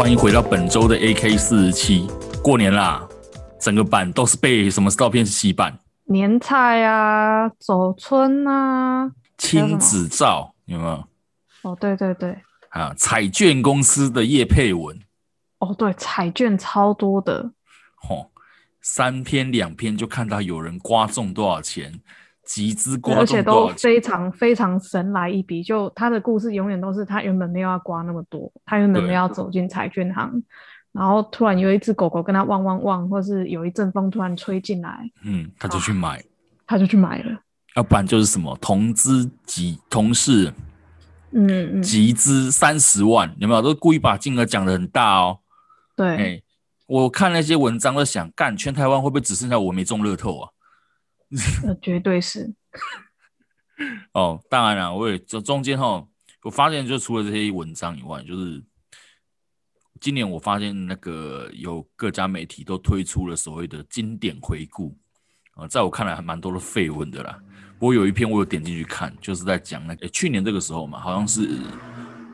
欢迎回到本周的 AK 四十七。过年啦，整个版都是被什么照片洗版？年菜啊，走春啊，亲子照有没有？哦，对对对，啊，彩券公司的叶佩文。哦，对，彩券超多的。哦，三篇两篇就看到有人刮中多少钱。集资刮，而且都非常非常神来一笔。就他的故事永远都是他原本没有要刮那么多，他原本没有要走进彩券行，然后突然有一只狗狗跟他汪汪汪，或是有一阵风突然吹进来，嗯，他就去买，他就去买了。要不然就是什么同资集同事，嗯嗯，集资三十万，有没有？都故意把金额讲的很大哦。对，欸，我看那些文章都想，干全台湾会不会只剩下我没中乐透啊？那 绝对是 哦，当然了，我也这中间哈，我发现就除了这些文章以外，就是今年我发现那个有各家媒体都推出了所谓的经典回顾啊，在我看来还蛮多的废文的啦。不过有一篇我有点进去看，就是在讲那个去年这个时候嘛，好像是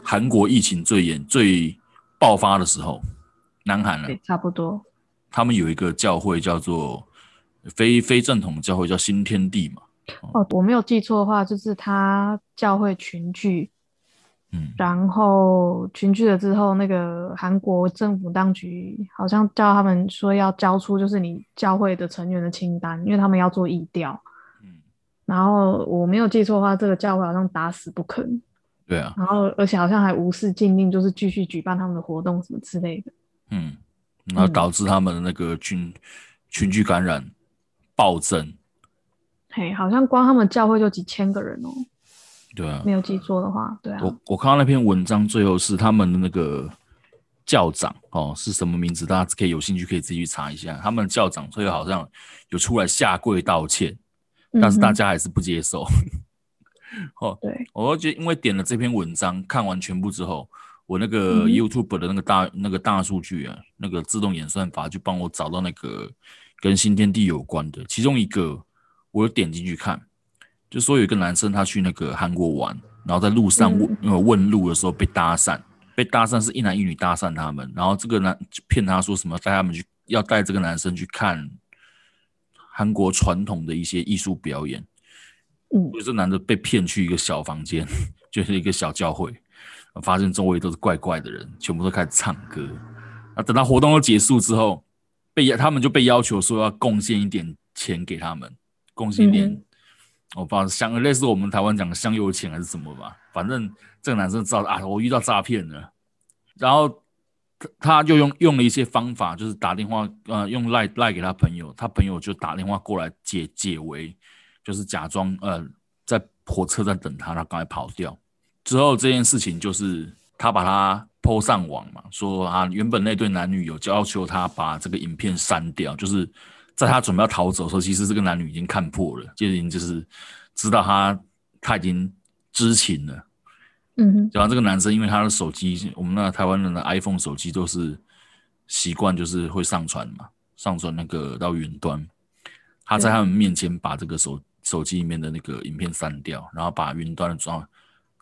韩国疫情最严、最爆发的时候，南韩了，差不多，他们有一个教会叫做。非非正统教会叫新天地嘛？哦，我没有记错的话，就是他教会群聚，嗯，然后群聚了之后，那个韩国政府当局好像叫他们说要交出就是你教会的成员的清单，因为他们要做议调，嗯，然后我没有记错的话，这个教会好像打死不肯，对啊，然后而且好像还无视禁令，就是继续举办他们的活动什么之类的，嗯，然后导致他们的那个群、嗯、群聚感染。暴增，嘿，好像光他们教会就几千个人哦。对啊，没有记错的话，对啊。我我看到那篇文章，最后是他们的那个教长哦，是什么名字？大家可以有兴趣可以自己去查一下。他们的教长最后好像有出来下跪道歉，但是大家还是不接受。嗯、哦，对，我就因为点了这篇文章，看完全部之后，我那个 YouTube 的那个大、嗯、那个大数据啊，那个自动演算法就帮我找到那个。跟新天地有关的。其中一个，我有点进去看，就说有一个男生他去那个韩国玩，然后在路上问、嗯、问路的时候被搭讪，被搭讪是一男一女搭讪他们，然后这个男骗他说什么带他们去要带这个男生去看韩国传统的一些艺术表演，嗯，这男的被骗去一个小房间，就是一个小教会，发现周围都是怪怪的人，全部都开始唱歌，啊，等到活动都结束之后。被他们就被要求说要贡献一点钱给他们，贡献一点，嗯、我不知道香类似我们台湾讲的香油钱还是什么吧。反正这个男生知道啊，我遇到诈骗了，然后他他就用用了一些方法，就是打电话呃用赖赖给他朋友，他朋友就打电话过来解解围，就是假装呃在火车站等他，他赶快跑掉。之后这件事情就是他把他。PO 上网嘛，说啊，原本那对男女有要求他把这个影片删掉，就是在他准备要逃走的时候，其实这个男女已经看破了，就已经就是知道他他已经知情了。嗯哼，然后这个男生因为他的手机，我们那台湾人的 iPhone 手机都是习惯就是会上传嘛，上传那个到云端，他在他们面前把这个手手机里面的那个影片删掉，然后把云端的抓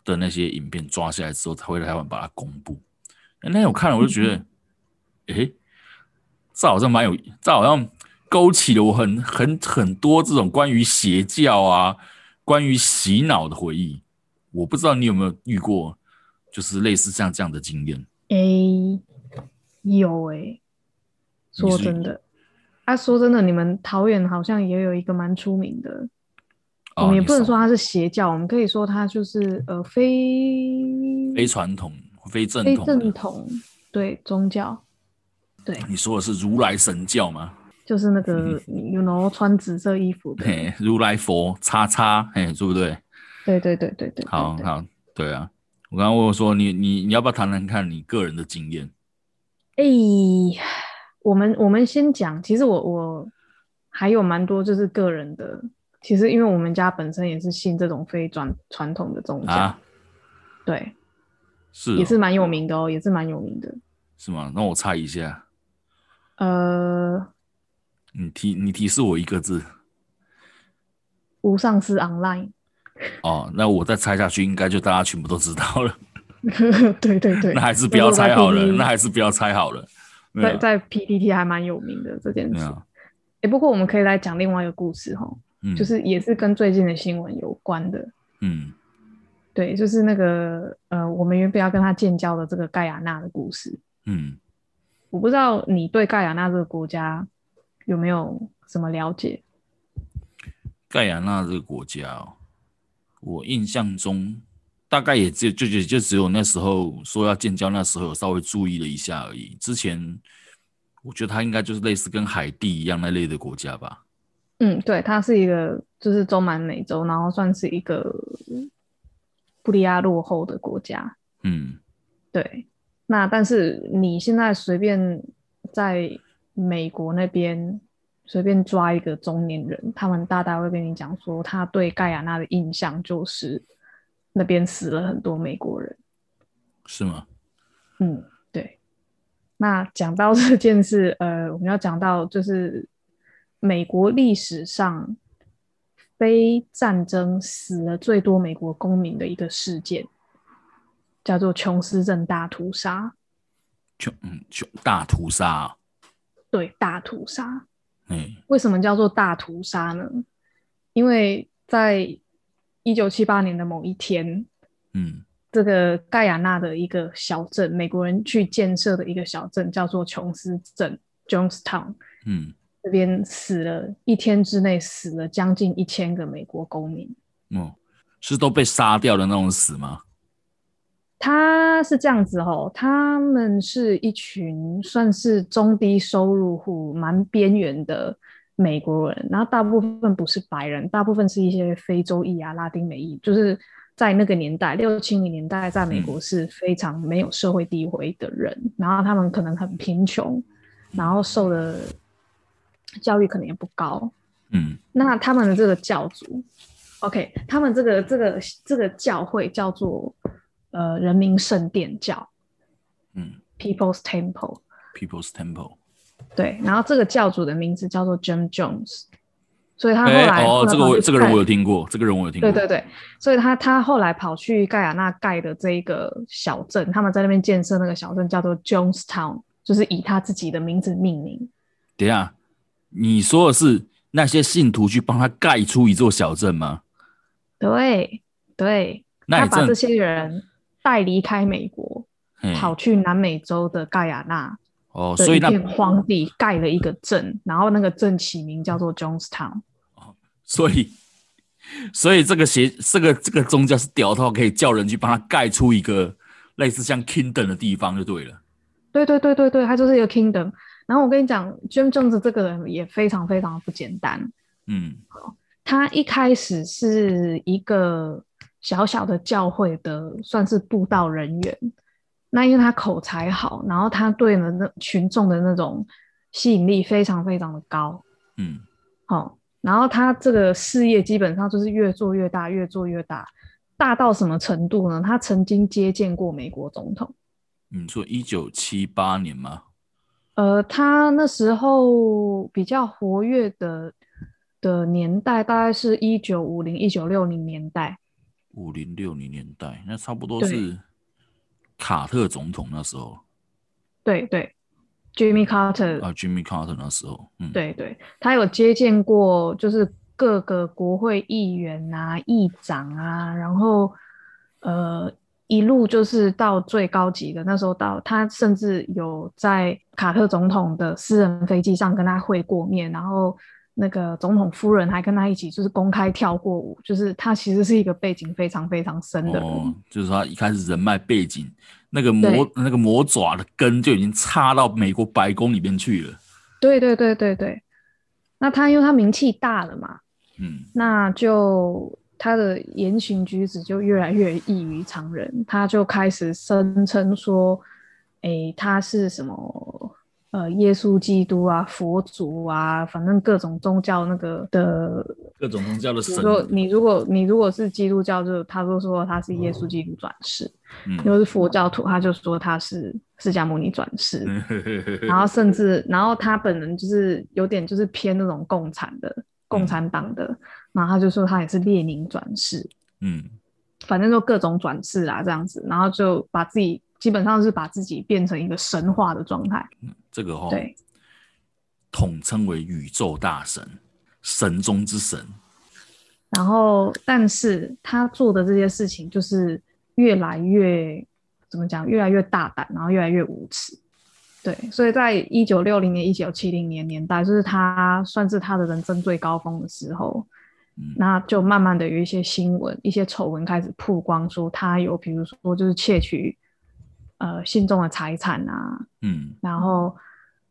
的那些影片抓下来之后，才会来台湾把它公布。那天我看了，我就觉得，诶、这好像蛮有，这好像勾起了我很很很多这种关于邪教啊、关于洗脑的回忆。我不知道你有没有遇过，就是类似像这样的经验？诶、欸，有诶、欸，说真的，啊，说真的，你们桃园好像也有一个蛮出名的，哦、我们也不能说它是邪教，我们可以说它就是呃非非传统。非正统，非正统，对宗教，对。你说的是如来神教吗？就是那个，you know，穿紫色衣服的，如来佛叉叉，嘿，对不对？对对对对对。好好，对啊。我刚刚问我说，你你你要不要谈谈看你个人的经验？哎、欸，我们我们先讲，其实我我还有蛮多就是个人的，其实因为我们家本身也是信这种非传传统的宗教，啊、对。是、哦，也是蛮有名的哦，也是蛮有名的。是吗？那我猜一下。呃，你提你提示我一个字。无上师 online。哦，那我再猜下去，应该就大家全部都知道了。对对对，那还是不要猜好了，那还是不要猜好了。在在 PPT 还蛮有名的这件事。哎、不过我们可以来讲另外一个故事哈，嗯、就是也是跟最近的新闻有关的。嗯，对，就是那个呃，我们原本要跟他建交的这个盖亚纳的故事。嗯，我不知道你对盖亚纳这个国家有没有什么了解？盖亚纳这个国家哦，我印象中大概也就就就就只有那时候说要建交，那时候有稍微注意了一下而已。之前我觉得它应该就是类似跟海地一样那类的国家吧。嗯，对，它是一个就是中南美洲，然后算是一个不利亚落后的国家。嗯，对。那但是你现在随便在美国那边随便抓一个中年人，他们大概会跟你讲说，他对盖亚那的印象就是那边死了很多美国人，是吗？嗯，对。那讲到这件事，呃，我们要讲到就是美国历史上非战争死了最多美国公民的一个事件。叫做琼斯镇大屠杀，琼嗯琼大屠杀，对大屠杀，嗯，为什么叫做大屠杀呢？因为在一九七八年的某一天，嗯，这个盖亚纳的一个小镇，美国人去建设的一个小镇叫做琼斯镇 （Jonestown），嗯，这边死了一天之内死了将近一千个美国公民，嗯，是都被杀掉的那种死吗？他是这样子吼，他们是一群算是中低收入户、蛮边缘的美国人，然后大部分不是白人，大部分是一些非洲裔啊、拉丁美裔，就是在那个年代，六七零年代，在美国是非常没有社会地位的人，嗯、然后他们可能很贫穷，然后受的教育可能也不高，嗯，那他们的这个教主，OK，他们这个这个这个教会叫做。呃，人民圣殿教，嗯，People's Temple，People's Temple，对，然后这个教主的名字叫做 Jim Jones，所以他后来哦，这个我这个人我有听过，这个人我有听过，对对对，所以他他后来跑去盖亚那盖的这一个小镇，他们在那边建设那个小镇叫做 Jonestown，就是以他自己的名字命名。等下，你说的是那些信徒去帮他盖出一座小镇吗？对对，那他把这些人。带离开美国，跑去南美洲的盖亚那哦，所以那片荒地盖了一个镇，然后那个镇起名叫做 Jonestown。所以，所以这个邪这个这个宗教是屌到可以叫人去帮他盖出一个类似像 kingdom 的地方就对了。对对对对对，他就是一个 kingdom。然后我跟你讲，Jim Jones 这个人也非常非常的不简单。嗯，他一开始是一个。小小的教会的算是布道人员，那因为他口才好，然后他对呢那群众的那种吸引力非常非常的高，嗯，好、哦，然后他这个事业基本上就是越做越大，越做越大，大到什么程度呢？他曾经接见过美国总统。你说一九七八年吗？呃，他那时候比较活跃的的年代大概是一九五零一九六零年代。五零六零年代，那差不多是卡特总统那时候。对对，Jimmy Carter 啊，Jimmy Carter 那时候，嗯，对对，他有接见过，就是各个国会议员啊、议长啊，然后呃，一路就是到最高级的，那时候到他甚至有在卡特总统的私人飞机上跟他会过面，然后。那个总统夫人还跟他一起，就是公开跳过舞，就是他其实是一个背景非常非常深的人。哦，就是他一开始人脉背景，那个魔那个魔爪的根就已经插到美国白宫里面去了。对对对对对，那他因为他名气大了嘛，嗯，那就他的言行举止就越来越异于常人，他就开始声称说，哎，他是什么？呃，耶稣基督啊，佛祖啊，反正各种宗教那个的，各种宗教的神。说你如果你如果是基督教，就他都说他是耶稣基督转世；嗯，如果是佛教徒，他就说他是释迦牟尼转世。然后甚至，然后他本人就是有点就是偏那种共产的，共产党的，嗯、然后他就说他也是列宁转世。嗯，反正就各种转世啊这样子，然后就把自己基本上是把自己变成一个神话的状态。嗯，这个哈、哦，对，统称为宇宙大神，神中之神。然后，但是他做的这些事情就是越来越怎么讲？越来越大胆，然后越来越无耻。对，所以在一九六零年、一九七零年年代，就是他算是他的人生最高峰的时候。嗯，那就慢慢的有一些新闻、一些丑闻开始曝光，说他有，比如说就是窃取呃信众的财产啊，嗯，然后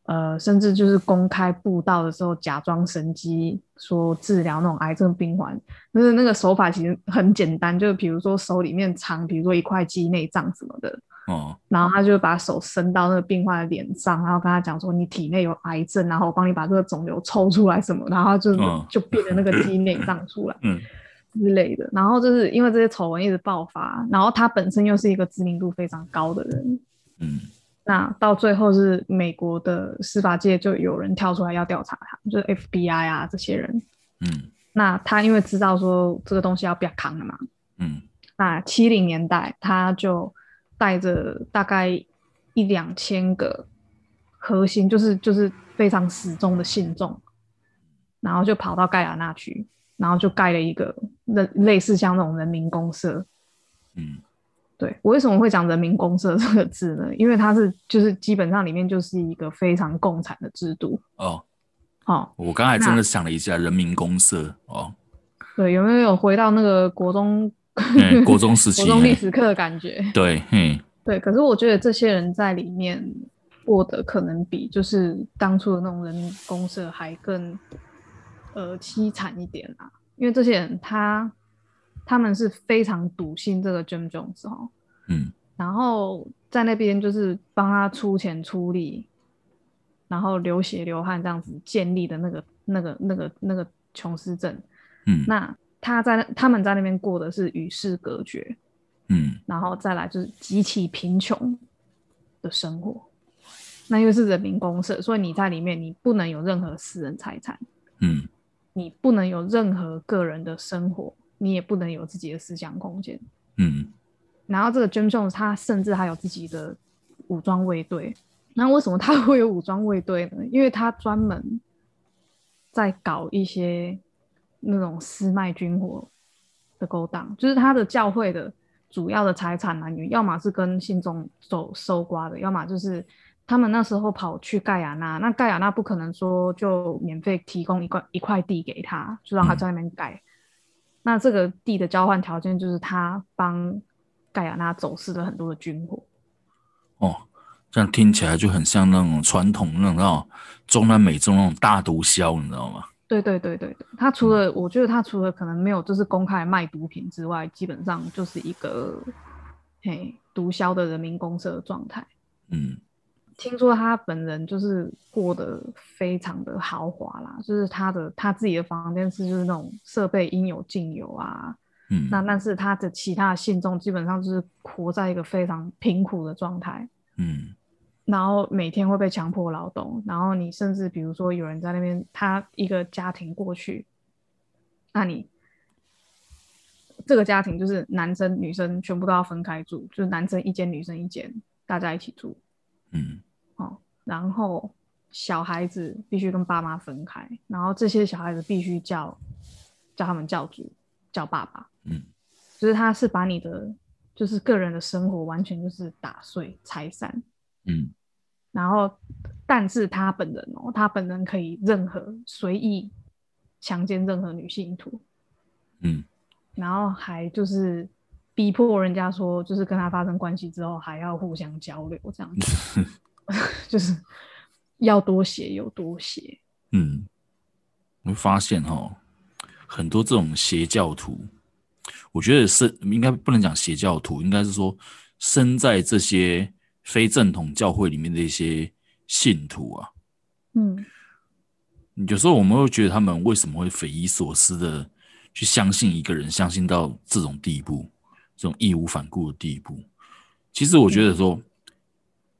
呃甚至就是公开布道的时候假装神机，说治疗那种癌症病患，就是那个手法其实很简单，就比如说手里面藏，比如说一块鸡内脏什么的。哦，然后他就把手伸到那个病患的脸上，然后跟他讲说：“你体内有癌症，然后我帮你把这个肿瘤抽出来什么。”然后就、哦、就变成那个基因内脏出来，嗯之类的。然后就是因为这些丑闻一直爆发，然后他本身又是一个知名度非常高的人，嗯，那到最后是美国的司法界就有人跳出来要调查他，就是 FBI 啊这些人，嗯，那他因为知道说这个东西要被扛了嘛，嗯，那七零年代他就。带着大概一两千个核心，就是就是非常死忠的信众，然后就跑到盖亚那去，然后就盖了一个类类似像那种人民公社。嗯，对，我为什么会讲人民公社这个字呢？因为它是就是基本上里面就是一个非常共产的制度。哦，哦，我刚才真的想了一下，人民公社哦，对，有没有回到那个国中？嗯、国中时期，国中历史课的感觉，对，嗯，对。可是我觉得这些人在里面过得可能比就是当初的那种人民公社还更呃凄惨一点啊。因为这些人他他们是非常笃信这个 Jim Jones 哈，嗯，然后在那边就是帮他出钱出力，然后流血流汗这样子建立的那个那个那个那个琼斯镇，嗯，那。他在他们在那边过的是与世隔绝，嗯，然后再来就是极其贫穷的生活。那因为是人民公社，所以你在里面你不能有任何私人财产，嗯，你不能有任何个人的生活，你也不能有自己的思想空间，嗯。然后这个 Jim Jones 他甚至还有自己的武装卫队。那为什么他会有武装卫队呢？因为他专门在搞一些。那种私卖军火的勾当，就是他的教会的主要的财产来源，要么是跟信众走收刮的，要么就是他们那时候跑去盖亚那，那盖亚那不可能说就免费提供一块一块地给他，就让他在那边盖。嗯、那这个地的交换条件就是他帮盖亚那走私了很多的军火。哦，这样听起来就很像那种传统那种中南美洲那种大毒枭，你知道吗？对对对对对，他除了、嗯、我觉得他除了可能没有就是公开卖毒品之外，基本上就是一个嘿毒枭的人民公社的状态。嗯，听说他本人就是过得非常的豪华啦，就是他的他自己的房间是就是那种设备应有尽有啊。嗯，那但是他的其他的信众基本上就是活在一个非常贫苦的状态。嗯。然后每天会被强迫劳动，然后你甚至比如说有人在那边，他一个家庭过去，那你这个家庭就是男生女生全部都要分开住，就是男生一间，女生一间，大家一起住。嗯，哦，然后小孩子必须跟爸妈分开，然后这些小孩子必须叫叫他们教主叫爸爸。嗯，就是他是把你的就是个人的生活完全就是打碎拆散。嗯，然后，但是他本人哦，他本人可以任何随意强奸任何女性徒，嗯，然后还就是逼迫人家说，就是跟他发生关系之后还要互相交流这样子，就是要多写有多写。嗯，我会发现哦，很多这种邪教徒，我觉得是应该不能讲邪教徒，应该是说生在这些。非正统教会里面的一些信徒啊，嗯，有时候我们会觉得他们为什么会匪夷所思的去相信一个人，相信到这种地步，这种义无反顾的地步。其实我觉得说，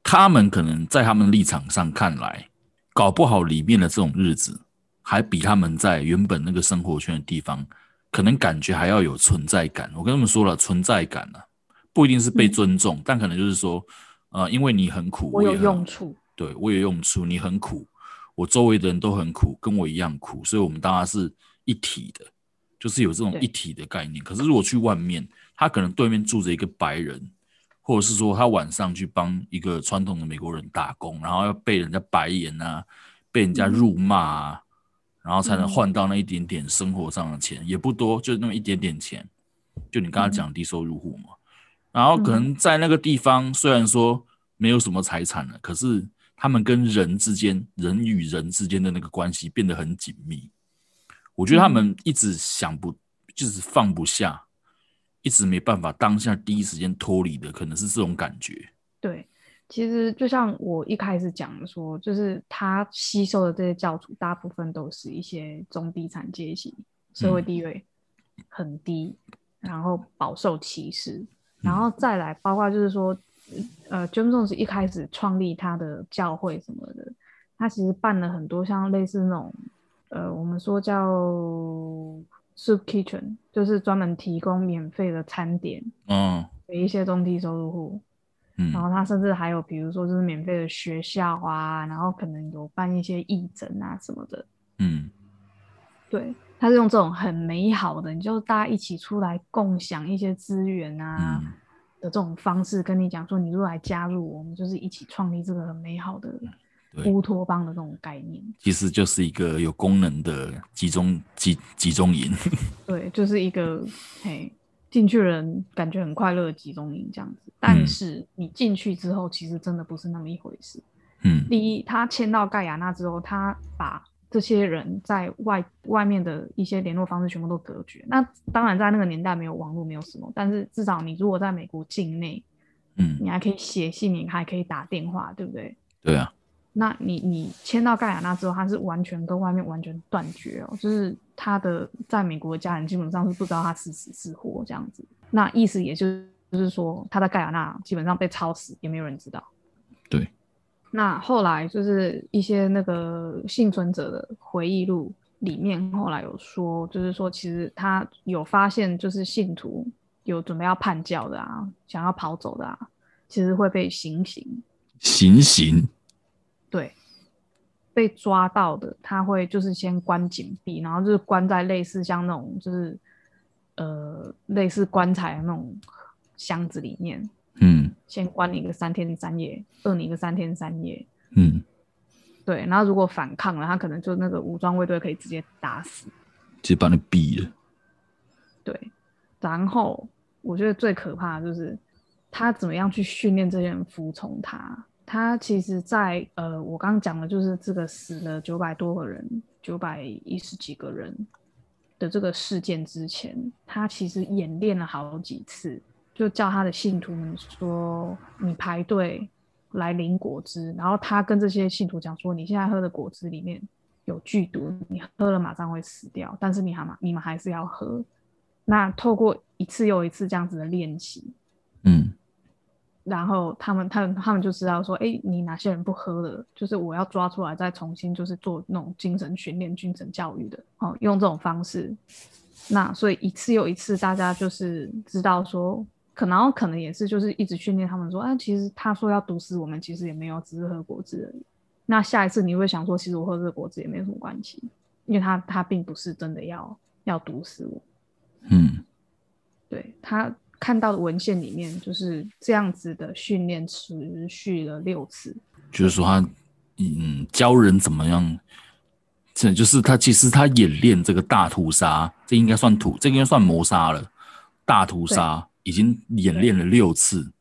他们可能在他们立场上看来，搞不好里面的这种日子，还比他们在原本那个生活圈的地方可能感觉还要有存在感。我跟他们说了，存在感呢、啊，不一定是被尊重，嗯、但可能就是说，呃，因为你很苦，我有用处，对我有用处，你很苦，我周围的人都很苦，跟我一样苦，所以我们大家是一体的，就是有这种一体的概念。可是如果去外面，他可能对面住着一个白人。或者是说他晚上去帮一个传统的美国人打工，然后要被人家白眼啊，被人家辱骂啊，然后才能换到那一点点生活上的钱，也不多，就那么一点点钱。就你刚刚讲低收入户嘛，然后可能在那个地方虽然说没有什么财产了，可是他们跟人之间，人与人之间的那个关系变得很紧密。我觉得他们一直想不，就是放不下。一直没办法当下第一时间脱离的，可能是这种感觉。对，其实就像我一开始讲的说，就是他吸收的这些教徒，大部分都是一些中低产阶级，社会地位很低，嗯、然后饱受歧视，嗯、然后再来包括就是说，呃，Jim Jones 一开始创立他的教会什么的，他其实办了很多像类似那种，呃，我们说叫。Soup Kitchen 就是专门提供免费的餐点，嗯，给一些中低收入户，嗯，然后他甚至还有比如说就是免费的学校啊，然后可能有办一些义诊啊什么的，嗯，对，他是用这种很美好的，你就大家一起出来共享一些资源啊的这种方式跟你讲说，你如果来加入我们，就是一起创立这个很美好的。乌托邦的这种概念，其实就是一个有功能的集中集集中营。对，就是一个嘿，进去人感觉很快乐的集中营这样子。但是你进去之后，其实真的不是那么一回事。嗯，第一，他迁到盖亚那之后，他把这些人在外外面的一些联络方式全部都隔绝。那当然，在那个年代没有网络，没有什么，但是至少你如果在美国境内，嗯，你还可以写信，你还可以打电话，对不对？对啊。那你你迁到盖亚纳之后，他是完全跟外面完全断绝哦，就是他的在美国的家人基本上是不知道他是死是活这样子。那意思也就是就是说，他在盖亚纳基本上被抄死，也没有人知道。对。那后来就是一些那个幸存者的回忆录里面，后来有说，就是说其实他有发现，就是信徒有准备要叛教的啊，想要跑走的啊，其实会被行刑。行刑。对，被抓到的他会就是先关紧闭，然后就是关在类似像那种就是呃类似棺材的那种箱子里面，嗯，先关你个三天三夜，饿你个三天三夜，嗯，对，然后如果反抗了，他可能就那个武装卫队可以直接打死，直接把你毙了。对，然后我觉得最可怕的就是他怎么样去训练这些人服从他。他其实在，在呃，我刚刚讲的就是这个死了九百多个人，九百一十几个人的这个事件之前，他其实演练了好几次，就叫他的信徒们说：“你排队来领果汁。”然后他跟这些信徒讲说：“你现在喝的果汁里面有剧毒，你喝了马上会死掉，但是你还嘛，你们还是要喝。”那透过一次又一次这样子的练习，嗯。然后他们、他们、他们就知道说，哎，你哪些人不喝了？就是我要抓出来，再重新就是做那种精神训练、精神教育的，哦，用这种方式。那所以一次又一次，大家就是知道说，可能可能也是就是一直训练他们说，啊，其实他说要毒死我们，其实也没有，只是喝果汁而已。那下一次你会想说，其实我喝这个果汁也没有什么关系，因为他他并不是真的要要毒死我。嗯，对他。看到的文献里面就是这样子的训练持续了六次，就是说他嗯教人怎么样，这就是他其实他演练这个大屠杀，这应该算屠，这应该算谋杀了。大屠杀已经演练了六次，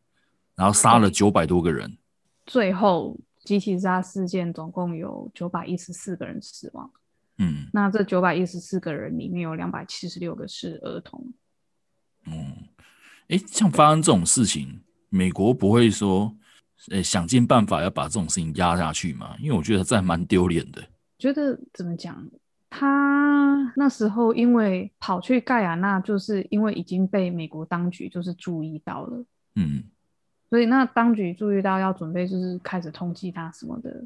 然后杀了九百多个人，最后集体自杀事件总共有九百一十四个人死亡。嗯，那这九百一十四个人里面有两百七十六个是儿童。嗯。哎，像发生这种事情，美国不会说，呃，想尽办法要把这种事情压下去吗？因为我觉得这还蛮丢脸的。觉得怎么讲？他那时候因为跑去盖亚纳，就是因为已经被美国当局就是注意到了，嗯，所以那当局注意到要准备就是开始通缉他什么的，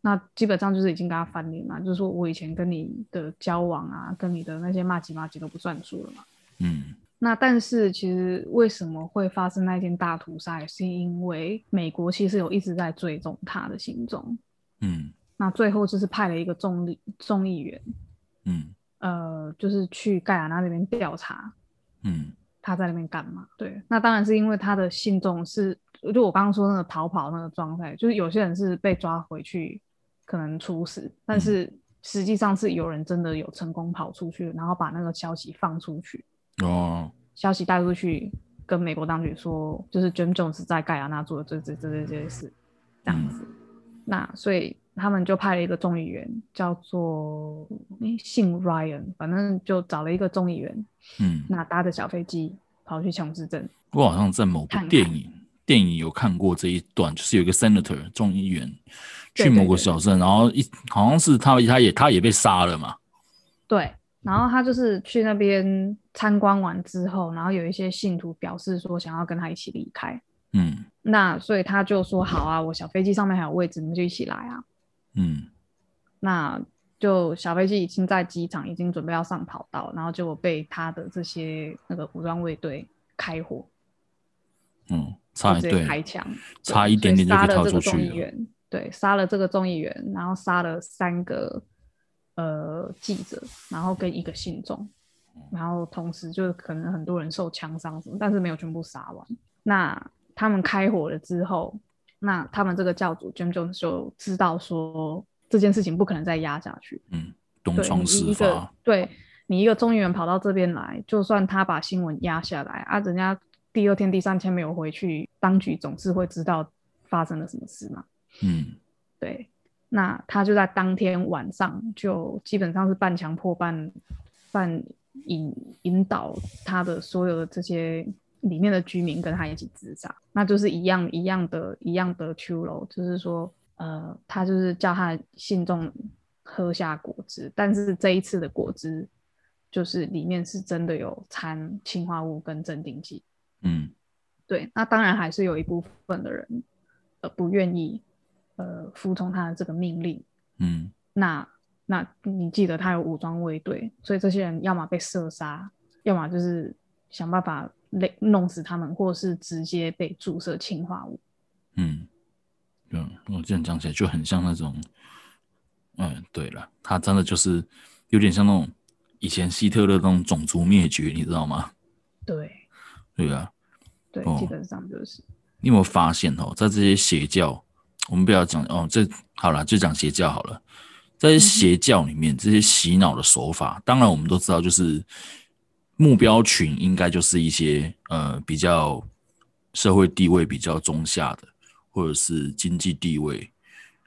那基本上就是已经跟他翻脸嘛，就是说我以前跟你的交往啊，跟你的那些骂几骂几都不算数了嘛。嗯。那但是其实为什么会发生那件大屠杀，也是因为美国其实有一直在追踪他的行踪。嗯。那最后就是派了一个众议众议员。嗯。呃，就是去盖亚那那边调查。嗯。他在那边干嘛？对，那当然是因为他的信众是，就我刚刚说那个逃跑那个状态，就是有些人是被抓回去。可能处死，但是实际上是有人真的有成功跑出去，然后把那个消息放出去。哦，消息带出去，跟美国当局说，就是 Jim Jones 在盖亚那做的这这这这些事，这样子。嗯、那所以他们就派了一个众议员，叫做诶姓 Ryan，反正就找了一个众议员。嗯，那搭着小飞机跑去琼斯镇。我好像在某部电影看看电影有看过这一段，就是有一个 Senator 众议员。去某个小镇，对对对，然后一好像是他，他也他也被杀了嘛。对，然后他就是去那边参观完之后，然后有一些信徒表示说想要跟他一起离开。嗯，那所以他就说好啊，我小飞机上面还有位置，你们就一起来啊。嗯，那就小飞机已经在机场，已经准备要上跑道，然后结果被他的这些那个武装卫队开火。嗯，差一点开枪，差一点点就可以逃出去。对，杀了这个众议员，然后杀了三个呃记者，然后跟一个信众，然后同时就是可能很多人受枪伤什么，但是没有全部杀完。那他们开火了之后，那他们这个教主 Jim Jones 就知道说这件事情不可能再压下去。嗯，东窗事发。对，你一个中议员跑到这边来，就算他把新闻压下来啊，人家第二天、第三天没有回去，当局总是会知道发生了什么事嘛。嗯，对，那他就在当天晚上就基本上是半强迫半半引引导他的所有的这些里面的居民跟他一起自杀，那就是一样一样的一样的秋楼，就是说呃，他就是叫他信众喝下果汁，但是这一次的果汁就是里面是真的有掺氰化物跟镇定剂。嗯，对，那当然还是有一部分的人呃不愿意。呃，服从他的这个命令，嗯，那那你记得他有武装卫队，所以这些人要么被射杀，要么就是想办法勒弄死他们，或是直接被注射氰化物。嗯，嗯，我这样讲起来就很像那种，嗯，对了，他真的就是有点像那种以前希特勒那种种族灭绝，你知道吗？对，对啊，对，基本上就是。你有没有发现哦，在这些邪教？我们不要讲哦，这好了，就讲邪教好了。在邪教里面，这些洗脑的手法，当然我们都知道，就是目标群应该就是一些呃比较社会地位比较中下的，或者是经济地位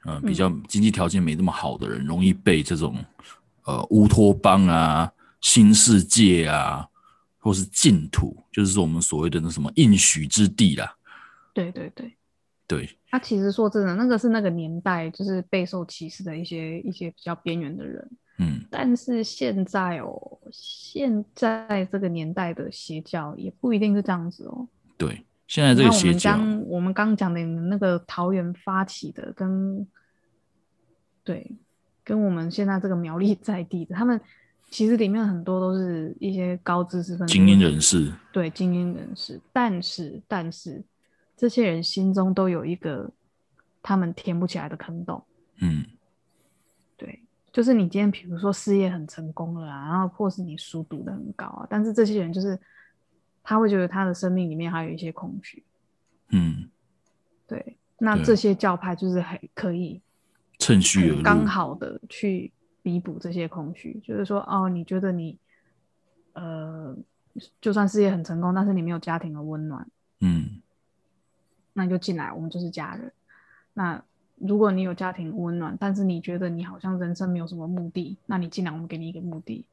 呃比较经济条件没那么好的人，容易被这种呃乌托邦啊、新世界啊，或是净土，就是说我们所谓的那什么应许之地啦。对对对。对，他、啊、其实说真的，那个是那个年代就是备受歧视的一些一些比较边缘的人，嗯，但是现在哦，现在这个年代的邪教也不一定是这样子哦。对，现在这个邪教，我们刚我们刚讲的那个桃园发起的，跟对，跟我们现在这个苗栗在地的，他们其实里面很多都是一些高知识分子、精英人士，对，精英人士，但是但是。这些人心中都有一个他们填不起来的坑洞。嗯，对，就是你今天比如说事业很成功了啊，然后或是你书读得很高啊，但是这些人就是他会觉得他的生命里面还有一些空虚。嗯，对，那这些教派就是还可以趁虚而入，刚好的去弥补这些空虚。就是说，哦，你觉得你呃，就算事业很成功，但是你没有家庭的温暖。嗯。那你就进来，我们就是家人。那如果你有家庭温暖，但是你觉得你好像人生没有什么目的，那你进来，我们给你一个目的。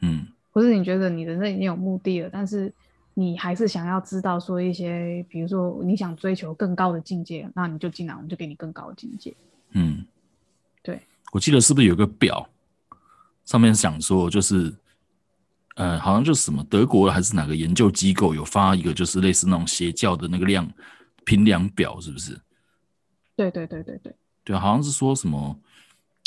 嗯，或是你觉得你人生已经有目的了，但是你还是想要知道说一些，比如说你想追求更高的境界，那你就进来，我们就给你更高的境界。嗯，对。我记得是不是有个表，上面想说就是，呃，好像就是什么德国还是哪个研究机构有发一个，就是类似那种邪教的那个量。评量表是不是？对对对对对，对，好像是说什么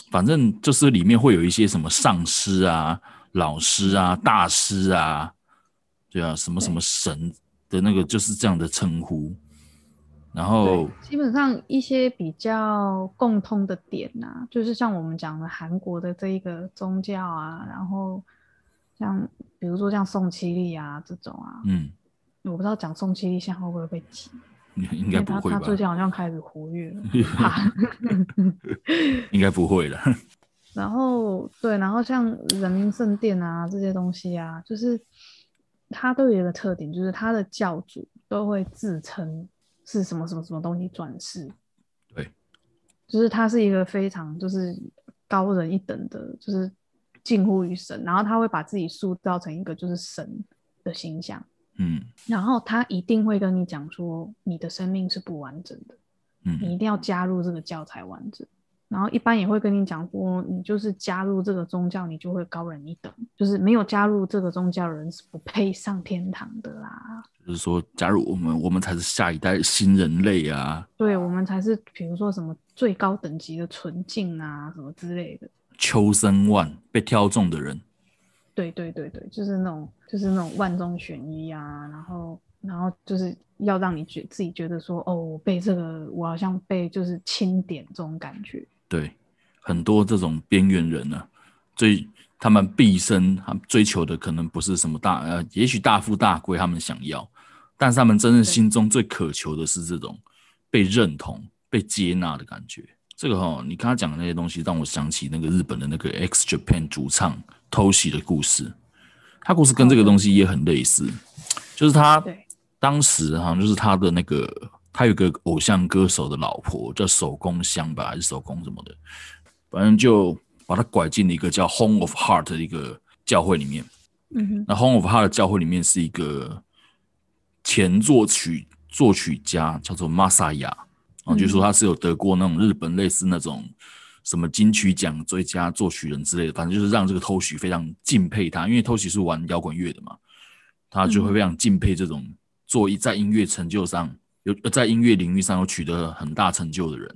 反正就是里面会有一些什么上师啊、老师啊、大师啊，对啊，什么什么神的那个就是这样的称呼。然后基本上一些比较共通的点呐、啊，就是像我们讲的韩国的这一个宗教啊，然后像比如说像宋七力啊这种啊，嗯，我不知道讲宋七力现在会不会被挤，应该不会吧？他最近好像开始活跃了 应该不会了。然后对，然后像人民圣殿啊这些东西啊，就是它都有一个特点，就是它的教主都会自称。是什么什么什么东西转世？对，就是他是一个非常就是高人一等的，就是近乎于神，然后他会把自己塑造成一个就是神的形象，嗯，然后他一定会跟你讲说，你的生命是不完整的，嗯，你一定要加入这个教才完整。然后一般也会跟你讲说，你就是加入这个宗教，你就会高人一等。就是没有加入这个宗教的人是不配上天堂的啦。就是说，加入我们，我们才是下一代新人类啊。对，我们才是，比如说什么最高等级的纯净啊，什么之类的。chosen one 被挑中的人。对对对对，就是那种，就是那种万中选一啊。然后，然后就是要让你觉自己觉得说，哦，我被这个，我好像被就是钦点这种感觉。对，很多这种边缘人呢、啊，追他们毕生他们追求的可能不是什么大呃，也许大富大贵他们想要，但是他们真正心中最渴求的是这种被认同、被接纳的感觉。这个哈、哦，你刚刚讲的那些东西，让我想起那个日本的那个 X Japan 主唱 Toshi 的故事，他故事跟这个东西也很类似，就是他当时好像就是他的那个。他有个偶像歌手的老婆叫手工香吧，还是手工什么的，反正就把他拐进了一个叫 Home of Heart 的一个教会里面。嗯哼，那 Home of Heart 的教会里面是一个前作曲作曲家叫做 Masaya，啊，就是说他是有得过那种日本类似那种什么金曲奖最佳作曲人之类的，反正就是让这个 Toshi 非常敬佩他，因为 Toshi 是玩摇滚乐的嘛，他就会非常敬佩这种做一在音乐成就上。有在音乐领域上有取得很大成就的人，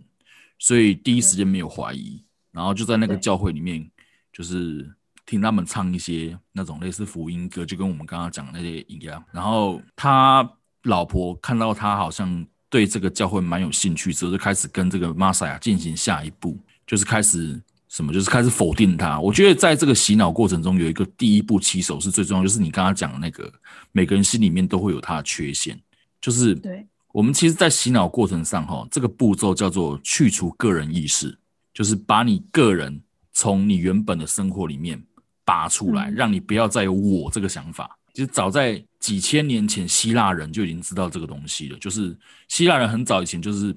所以第一时间没有怀疑，然后就在那个教会里面，就是听他们唱一些那种类似福音歌，就跟我们刚刚讲的那些一样。然后他老婆看到他好像对这个教会蛮有兴趣之后，就开始跟这个玛赛亚进行下一步，就是开始什么，就是开始否定他。我觉得在这个洗脑过程中，有一个第一步起手是最重要，就是你刚刚讲的那个，每个人心里面都会有他的缺陷，就是对。我们其实，在洗脑过程上，哈，这个步骤叫做去除个人意识，就是把你个人从你原本的生活里面拔出来，让你不要再有我这个想法。其实早在几千年前，希腊人就已经知道这个东西了。就是希腊人很早以前就是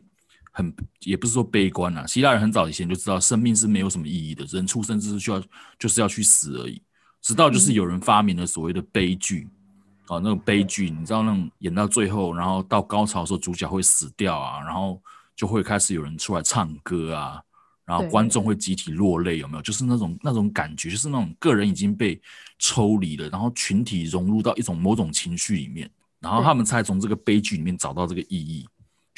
很，也不是说悲观啊，希腊人很早以前就知道生命是没有什么意义的，人出生只是需要就是要去死而已。直到就是有人发明了所谓的悲剧。啊，那种悲剧，你知道那种演到最后，然后到高潮的时候，主角会死掉啊，然后就会开始有人出来唱歌啊，然后观众会集体落泪，有没有？就是那种那种感觉，就是那种个人已经被抽离了，然后群体融入到一种某种情绪里面，然后他们才从这个悲剧里面找到这个意义。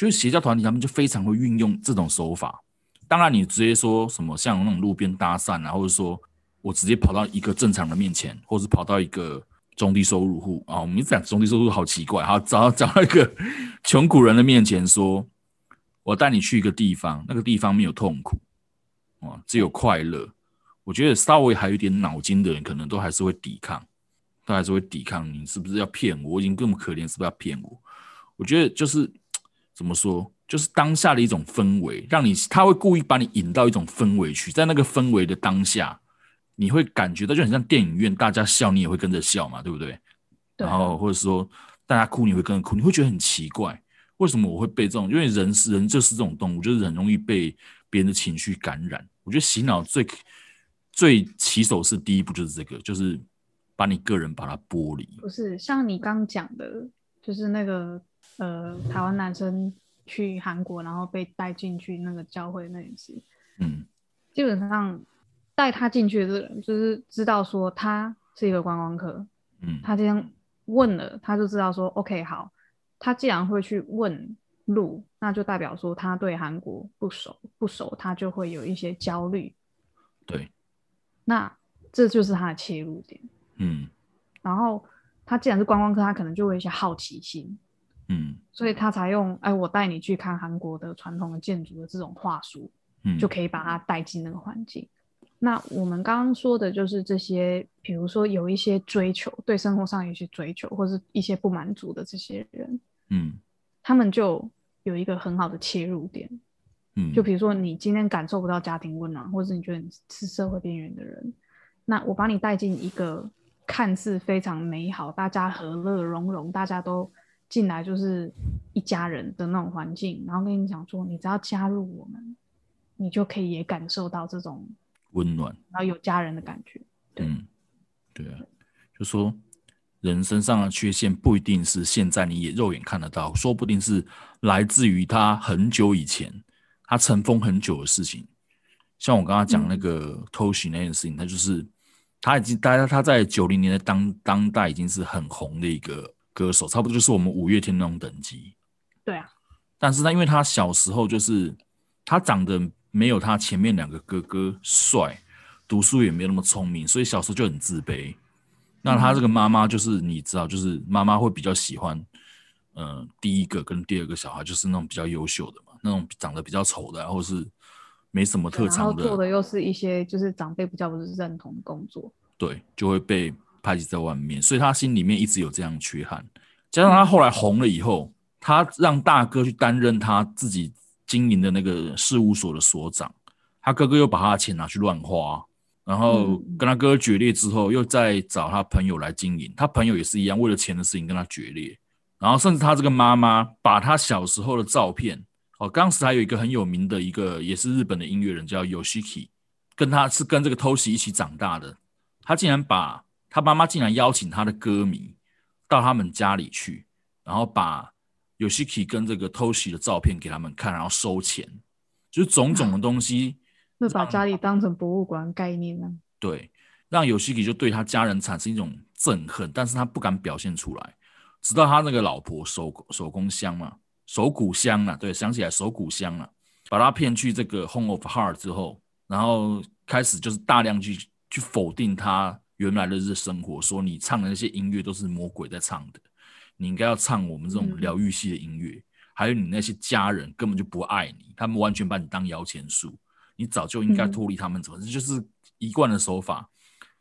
就是邪教团体，他们就非常会运用这种手法。当然，你直接说什么像那种路边搭讪啊，或者说我直接跑到一个正常人面前，或者是跑到一个。中低收入户啊，我们一讲中低收入好奇怪，好，找找到一个 穷苦人的面前说：“我带你去一个地方，那个地方没有痛苦，啊，只有快乐。”我觉得稍微还有点脑筋的人，可能都还是会抵抗，都还是会抵抗。你是不是要骗我？我已经这么可怜，是不是要骗我？我觉得就是怎么说，就是当下的一种氛围，让你他会故意把你引到一种氛围去，在那个氛围的当下。你会感觉到就很像电影院，大家笑你也会跟着笑嘛，对不对？对。然后或者说大家哭你会跟着哭，你会觉得很奇怪，为什么我会被这种？因为人是人就是这种动物，就是很容易被别人的情绪感染。我觉得洗脑最最起手是第一步就是这个，就是把你个人把它剥离。不是像你刚讲的，就是那个呃台湾男生去韩国然后被带进去那个教会那一次，嗯，基本上。带他进去的这个人，就是知道说他是一个观光客，嗯，他这样问了，他就知道说，OK，好，他既然会去问路，那就代表说他对韩国不熟，不熟，他就会有一些焦虑，对，那这就是他的切入点。嗯，然后他既然是观光客，他可能就会有一些好奇心。嗯，所以他才用哎，我带你去看韩国的传统的建筑的这种话术，嗯，就可以把它带进那个环境。那我们刚刚说的就是这些，比如说有一些追求，对生活上有一些追求，或是一些不满足的这些人，嗯，他们就有一个很好的切入点，嗯，就比如说你今天感受不到家庭温暖，或者你觉得你是社会边缘的人，那我把你带进一个看似非常美好，大家和乐融融，大家都。进来就是一家人的那种环境，然后跟你讲说，你只要加入我们，你就可以也感受到这种温暖，然后有家人的感觉。对，嗯，对啊，就说人身上的缺陷不一定是现在你也肉眼看得到，说不定是来自于他很久以前他尘封很久的事情。像我刚刚讲那个 Toshi 那件事情，他、嗯、就是他已经大家他在九零年的当当代已经是很红的一个。歌手差不多就是我们五月天那种等级，对啊。但是他因为他小时候就是他长得没有他前面两个哥哥帅，读书也没有那么聪明，所以小时候就很自卑。那他这个妈妈就是你知道，就是妈妈会比较喜欢，呃，第一个跟第二个小孩就是那种比较优秀的嘛，那种长得比较丑的，或是没什么特长的，然后做的又是一些就是长辈比较不是认同的工作，对，就会被。排挤在外面，所以他心里面一直有这样的缺憾。加上他后来红了以后，他让大哥去担任他自己经营的那个事务所的所长，他哥哥又把他的钱拿去乱花，然后跟他哥哥决裂之后，又再找他朋友来经营。他朋友也是一样，为了钱的事情跟他决裂。然后甚至他这个妈妈把他小时候的照片，哦，当时还有一个很有名的一个也是日本的音乐人叫 Yoshiki，跟他是跟这个 Toshi 一起长大的，他竟然把。他妈妈竟然邀请他的歌迷到他们家里去，然后把 Yoshiki 跟这个 Toshi 的照片给他们看，然后收钱，就是种种的东西。那把家里当成博物馆概念呢？对，让 Yoshiki 就对他家人产生一种憎恨，但是他不敢表现出来。直到他那个老婆手手工香嘛，手骨香啊，对，想起来手骨香了，把他骗去这个 Home of Heart 之后，然后开始就是大量去去否定他。原来的日生活，说你唱的那些音乐都是魔鬼在唱的，你应该要唱我们这种疗愈系的音乐。嗯。还有你那些家人根本就不爱你，他们完全把你当摇钱树，你早就应该脱离他们。怎么？这就是一贯的手法，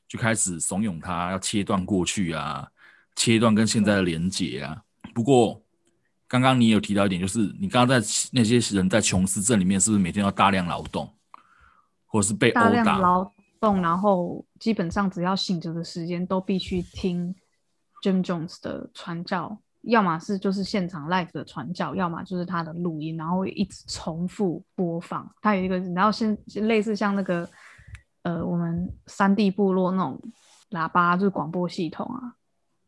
就开始怂恿他要切断过去啊，切断跟现在的连结啊。不过刚刚你有提到一点，就是你刚刚在那些人在琼斯镇里面，是不是每天要大量劳动，或是被殴打？动，然后基本上只要醒着的时间都必须听 Jim Jones 的传教，要么是就是现场 live 的传教，要么就是他的录音，然后会一直重复播放。他有一个，然后现类似像那个呃我们山地部落那种喇叭，就是广播系统啊，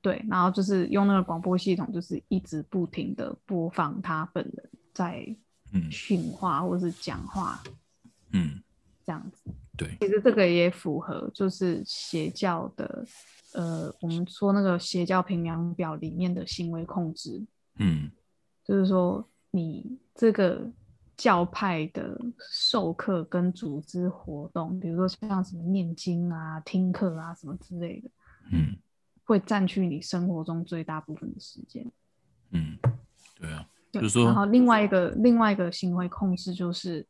对，然后就是用那个广播系统，就是一直不停的播放他本人在训话或是讲话，嗯，这样子。对，其实这个也符合，就是邪教的，呃，我们说那个邪教评量表里面的行为控制，嗯，就是说你这个教派的授课跟组织活动，比如说像什么念经啊、听课啊什么之类的，嗯，会占据你生活中最大部分的时间，嗯，对啊，就是说，然后另外一个另外一个行为控制就是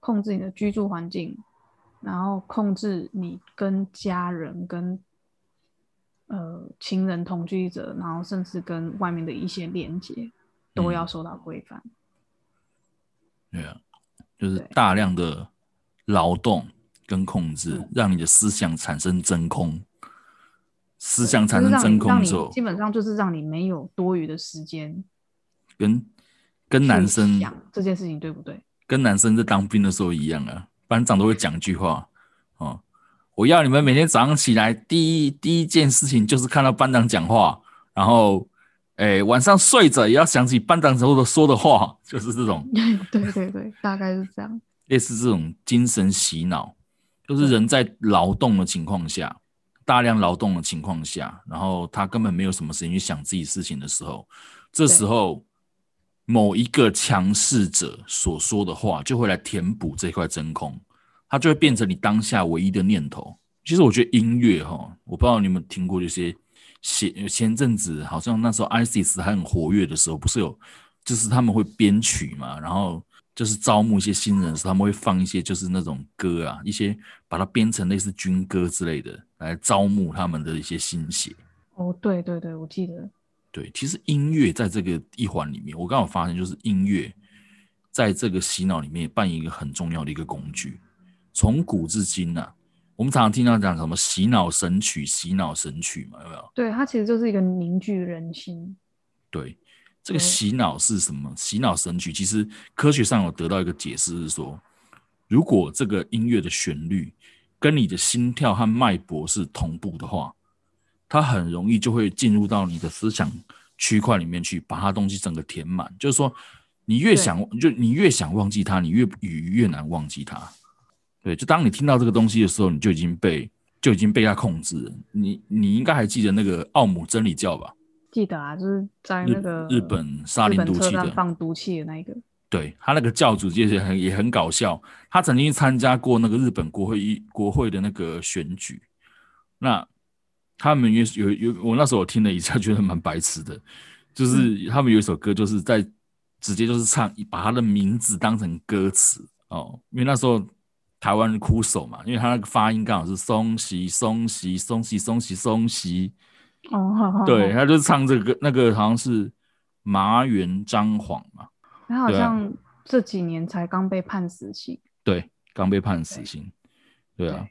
控制你的居住环境。然后控制你跟家人、跟呃亲人同居者，然后甚至跟外面的一些连接，都要受到规范。对啊，就是大量的劳动跟控制，让你的思想产生真空。思想产生真空之后，基本上就是让你没有多余的时间。跟跟男生讲这件事情对不对？跟男生在当兵的时候一样啊。班长都会讲一句话，哦，我要你们每天早上起来，第一第一件事情就是看到班长讲话，然后，哎，晚上睡着也要想起班长时候的说的话，就是这种。对对对，大概是这样。类似这种精神洗脑，就是人在劳动的情况下，大量劳动的情况下，然后他根本没有什么时间去想自己事情的时候，这时候。某一个强势者所说的话，就会来填补这块真空，它就会变成你当下唯一的念头。其实我觉得音乐哈，我不知道你有有听过这些前前阵子好像那时候 ISIS 还很活跃的时候，不是有就是他们会编曲嘛，然后就是招募一些新人时，他们会放一些就是那种歌啊，一些把它编成类似军歌之类的来招募他们的一些新血。哦，对对对，我记得。对，其实音乐在这个一环里面，我刚好发现就是音乐在这个洗脑里面扮演一个很重要的一个工具，从古至今呐、啊。我们常常听到讲什么洗脑神曲、洗脑神曲嘛，有没有？对，它其实就是一个凝聚人心。对，这个洗脑是什么？洗脑神曲其实科学上有得到一个解释，是说，如果这个音乐的旋律跟你的心跳和脉搏是同步的话，它很容易就会进入到你的思想区块里面去，把它东西整个填满。就是说，你越想，就你越想忘记它，你越越越难忘记它。对，就当你听到这个东西的时候，你就已经被就已经被他控制了。你你应该还记得那个奥姆真理教吧？记得啊，就是在那个日本沙林毒气的放毒气的那一个。对，他那个教主就是很也很搞笑，他曾经参加过那个日本国会议国会的那个选举。那他们有有有，我那时候我听了一下，觉得蛮白痴的，就是他们有一首歌，就是在直接就是唱，把他的名字当成歌词哦，因为那时候。台湾人哭手嘛，因为他那个发音刚好是松西松西松西松西松西哦，好好好。对，他就唱这个那个好像是麻原张晃嘛，他好像这几年才刚被判死刑，对，刚被判死刑，对，对啊，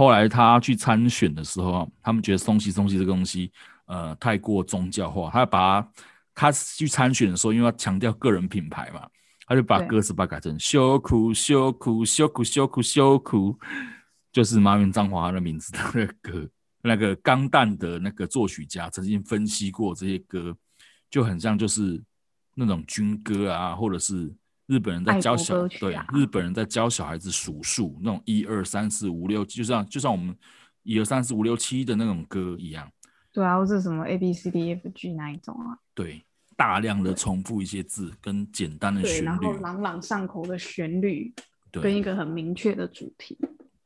后来他去参选的时候，他们觉得松西松西这个东西呃太过宗教化，他把他他去参选的时候，因为他强调个人品牌嘛。他就把歌词把它改成羞苦羞苦羞苦羞苦羞苦，就是马云张华的名字的那个歌。那个钢弹的那个作曲家曾经分析过这些歌，就很像就是那种军歌啊，或者是日本人在教小、啊、对日本人在教小孩子数数那种一二三四五六，就像就像我们一二三四五六七的那种歌一样。对啊，或是什么 A B C D F G 那一种啊？对。大量的重复一些字跟简单的旋律，然后朗朗上口的旋律，跟一个很明确的主题，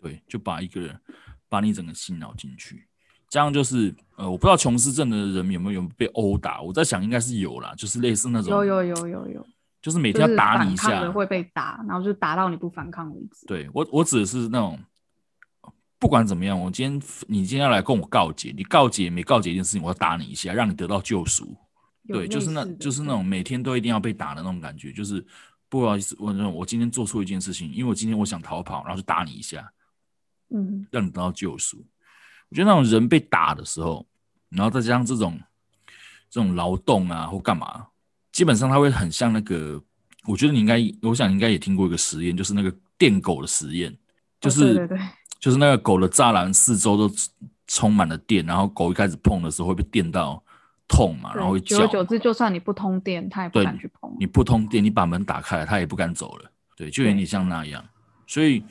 对，就把一个人把你整个洗脑进去，这样就是呃，我不知道琼斯镇的人有没有被殴打，我在想应该是有啦，就是类似那种有有有有有，就是每天要打你一下，会被打，然后就打到你不反抗为止。对我我指的是那种不管怎么样，我今天你今天要来跟我告解，你告解没告解一件事情，我要打你一下，让你得到救赎。对，就是那，就是那种每天都一定要被打的那种感觉，就是不好意思，我我今天做错一件事情，因为我今天我想逃跑，然后就打你一下，嗯，让你得到救赎。我觉得那种人被打的时候，然后再加上这种这种劳动啊或干嘛，基本上它会很像那个，我觉得你应该，我想你应该也听过一个实验，就是那个电狗的实验，就是、哦、对对对，就是那个狗的栅栏四周都充满了电，然后狗一开始碰的时候会被电到。痛嘛，然后。久而久之，就算你不通电，它也不敢去碰。你不通电，你把门打开了，它也不敢走了。对，就有点像那样。所以，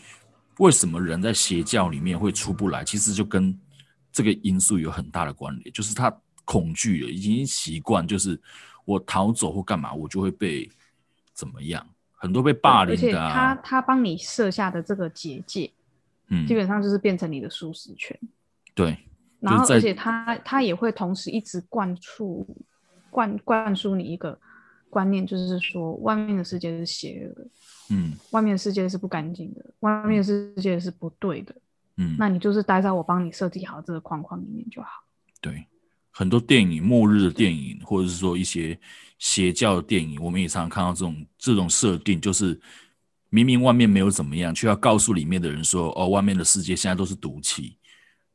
为什么人在邪教里面会出不来？其实就跟这个因素有很大的关联，就是他恐惧了，已经习惯，就是我逃走或干嘛，我就会被怎么样。很多被霸凌的、啊，而且他他帮你设下的这个结界，嗯，基本上就是变成你的舒适圈。对。然后，而且他他也会同时一直灌输灌灌输你一个观念，就是说外面的世界是邪恶的，嗯，外面的世界是不干净的，外面的世界是不对的，嗯，那你就是待在我帮你设计好这个框框里面就好。对，很多电影末日的电影，或者是说一些邪教的电影，我们也常常看到这种这种设定，就是明明外面没有怎么样，却要告诉里面的人说，哦，外面的世界现在都是毒气。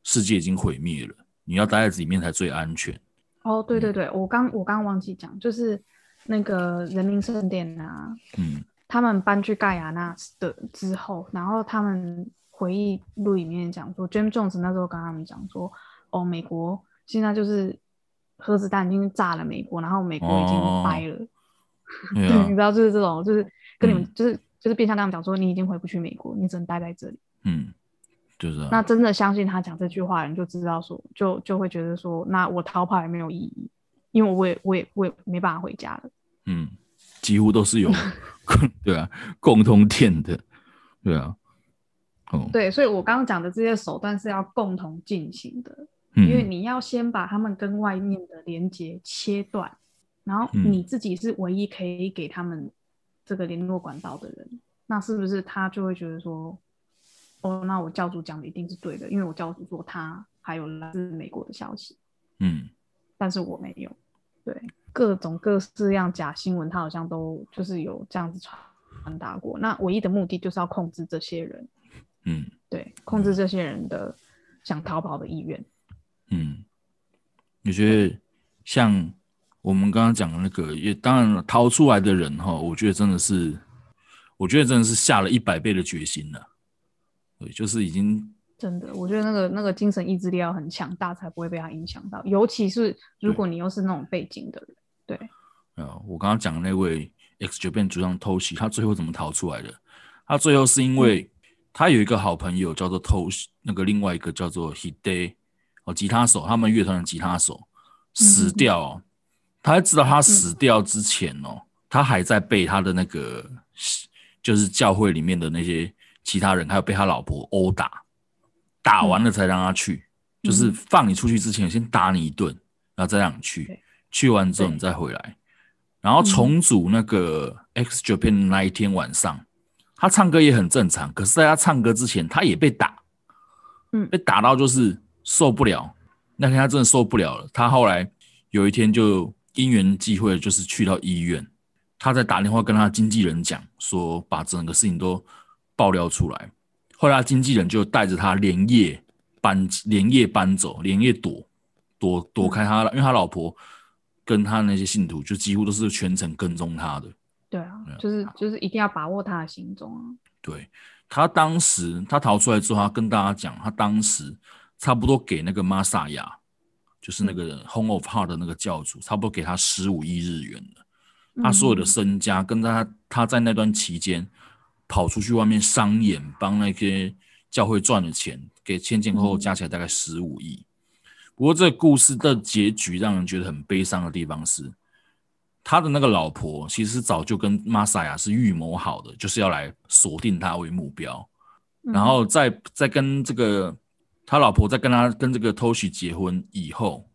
世界已经毁灭了，你要待在里面才最安全。哦，对对对，嗯、我刚我刚忘记讲，就是那个人民圣殿啊，嗯，他们搬去盖亚那的之后，然后他们回忆录里面讲说，James Jones 那时候跟他们讲说，哦，美国现在就是核子弹已经炸了美国，然后美国已经掰了，你知道就是这种，就是跟你们、嗯、就是就是变相跟他们讲说，你已经回不去美国，你只能待在这里，嗯。就是、啊，那真的相信他讲这句话的人就知道说，就就会觉得说，那我逃跑也没有意义，因为我也我也我也没办法回家了。嗯，几乎都是有，对啊，共通点的，对啊。哦，对，所以我刚刚讲的这些手段是要共同进行的，嗯，因为你要先把他们跟外面的连接切断，然后你自己是唯一可以给他们这个联络管道的人，嗯，那是不是他就会觉得说，哦，那我教主讲的一定是对的，因为我教主说他还有来自美国的消息，嗯，但是我没有，对，各种各式样假新闻，他好像都就是有这样子传传达过，那唯一的目的就是要控制这些人。嗯，对，控制这些人的想逃跑的意愿。嗯，你觉得像我们刚刚讲的那个，也当然了，逃出来的人哈，我觉得真的是，我觉得真的是下了一百倍的决心了。对，就是已经真的，我觉得那个那个精神意志力要很强大，才不会被他影响到。尤其是如果你又是那种背景的人，对。对呃，我刚刚讲的那位 X Japan 主唱 Toshi，他最后怎么逃出来的？他最后是因为、嗯。他有一个好朋友叫做 Toshi，那个另外一个叫做 Hide 哦，吉他手，他们乐团的吉他手死掉哦。他还知道他死掉之前哦，他还在被他的那个就是教会里面的那些其他人，还有被他老婆殴打，打完了才让他去，就是放你出去之前先打你一顿，然后再让你去，去完之后你再回来，然后重组那个 X Japan 那一天晚上。他唱歌也很正常，可是在他唱歌之前，他也被打，嗯，被打到就是受不了。那天他真的受不了了。他后来有一天就因缘际会，就是去到医院，他在打电话跟他经纪人讲，说把整个事情都爆料出来。后来他经纪人就带着他连夜搬，连夜搬走，连夜躲躲躲开他了，因为他老婆跟他那些信徒就几乎都是全程跟踪他的。对啊，就是就是一定要把握他的行踪啊。对，他当时他逃出来之后，他跟大家讲，他当时差不多给那个玛萨亚，就是那个 Home of Heart 的那个教主，差不多给他十五亿日元了。他所有的身家跟他他在那段期间跑出去外面商演，帮那些教会赚的钱，给前前后后加起来大概十五亿。不过这个故事的结局让人觉得很悲伤的地方是。他的那个老婆其实早就跟玛萨亚是预谋好的，就是要来锁定他为目标，然后在在跟这个他老婆在跟他跟这个 Toshi 结婚以后，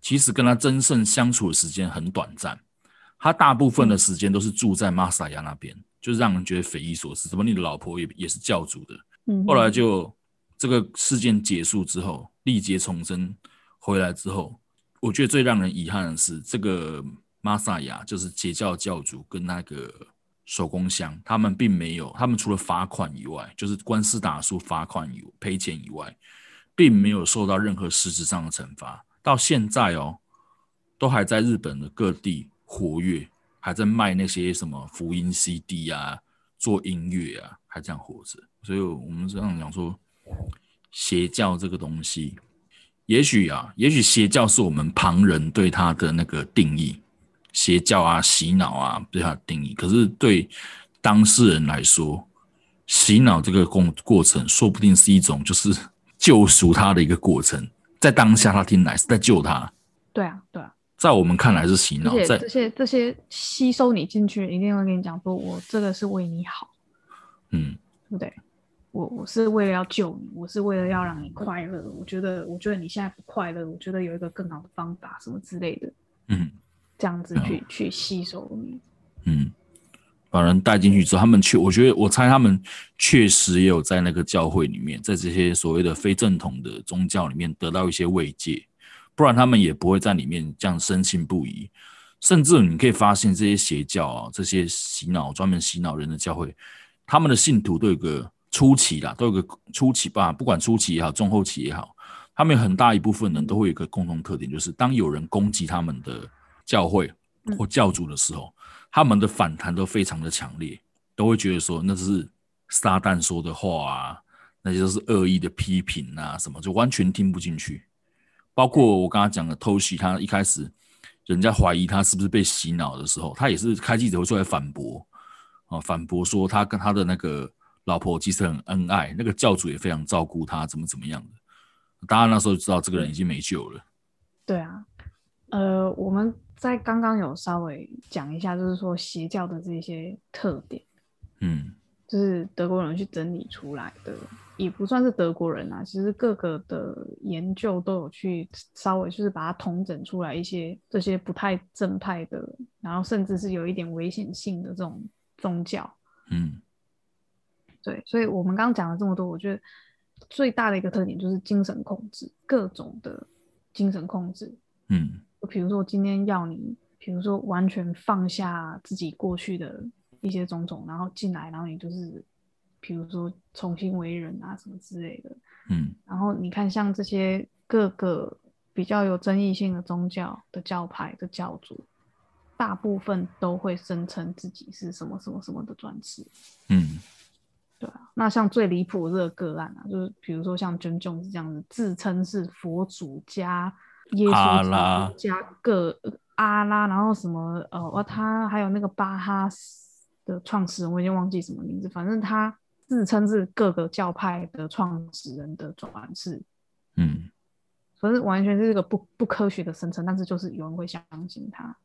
其实跟他真正相处的时间很短暂，他大部分的时间都是住在玛萨亚那边，就是让人觉得匪夷所思。怎么你的老婆也也是教主的？后来就这个事件结束之后，历劫重生回来之后，我觉得最让人遗憾的是这个。玛萨亚就是截教教主跟那个手工香，他们并没有，他们除了罚款以外，就是官司打输罚款以赔钱以外，并没有受到任何实质上的惩罚。到现在哦，都还在日本的各地活跃，还在卖那些什么福音 CD 啊，做音乐啊，还这样活着。所以我们这样讲说，邪教这个东西，也许啊，也许邪教是我们旁人对他的那个定义。邪教啊，洗脑啊，对他的定义。可是对当事人来说，洗脑这个过过程，说不定是一种就是救赎他的一个过程。在当下，他听来是在救他。对啊，对啊。在我们看来是洗脑。在这些这些吸收你进去，一定会跟你讲说：“我这个是为你好。”嗯，对不对？我我是为了要救你，我是为了要让你快乐。我觉得，我觉得你现在不快乐，我觉得有一个更好的方法，什么之类的。嗯。这样子去、嗯、去吸收你，嗯，把人带进去之后，他们确，我觉得，我猜他们确实也有在那个教会里面，在这些所谓的非正统的宗教里面得到一些慰藉，不然他们也不会在里面这样深信不疑。甚至你可以发现，这些邪教啊，这些洗脑专门洗脑人的教会，他们的信徒都有个初期啦，都有个初期吧，不管初期也好，中后期也好，他们有很大一部分人都会有一个共同特点，就是当有人攻击他们的。教会或教主的时候，他们的反弹都非常的强烈，都会觉得说那是撒旦说的话啊，那些都是恶意的批评啊，什么就完全听不进去。包括我刚刚讲的 Toshi，他一开始人家怀疑他是不是被洗脑的时候，他也是开记者会出来反驳啊，反驳说他跟他的那个老婆其实很恩爱，那个教主也非常照顾他，怎么怎么样的。当然那时候就知道这个人已经没救了。对啊，呃，我们。在刚刚有稍微讲一下，就是说邪教的这些特点，嗯，就是德国人去整理出来的，也不算是德国人啊，其实各个的研究都有去稍微就是把它统整出来一些这些不太正派的，然后甚至是有一点危险性的这种宗教。嗯，对，所以我们刚刚讲了这么多，我觉得最大的一个特点就是精神控制，各种的精神控制。嗯，就比如说今天要你，比如说完全放下自己过去的。一些种种，然后进来，然后你就是，比如说重新为人啊什么之类的，嗯，然后你看像这些各个比较有争议性的宗教的教派的教主，大部分都会声称自己是什么什么什么的转世，嗯，对啊，那像最离谱的这个个案啊，就是比如说像 Jim Jones 这样子，自称是佛祖加耶稣加个阿拉，然后什么呃，他还有那个巴哈斯。的创始人我已经忘记什么名字，反正他自称是各个教派的创始人的转世，嗯，反正完全是一个不不科学的声称，但是就是有人会相信他，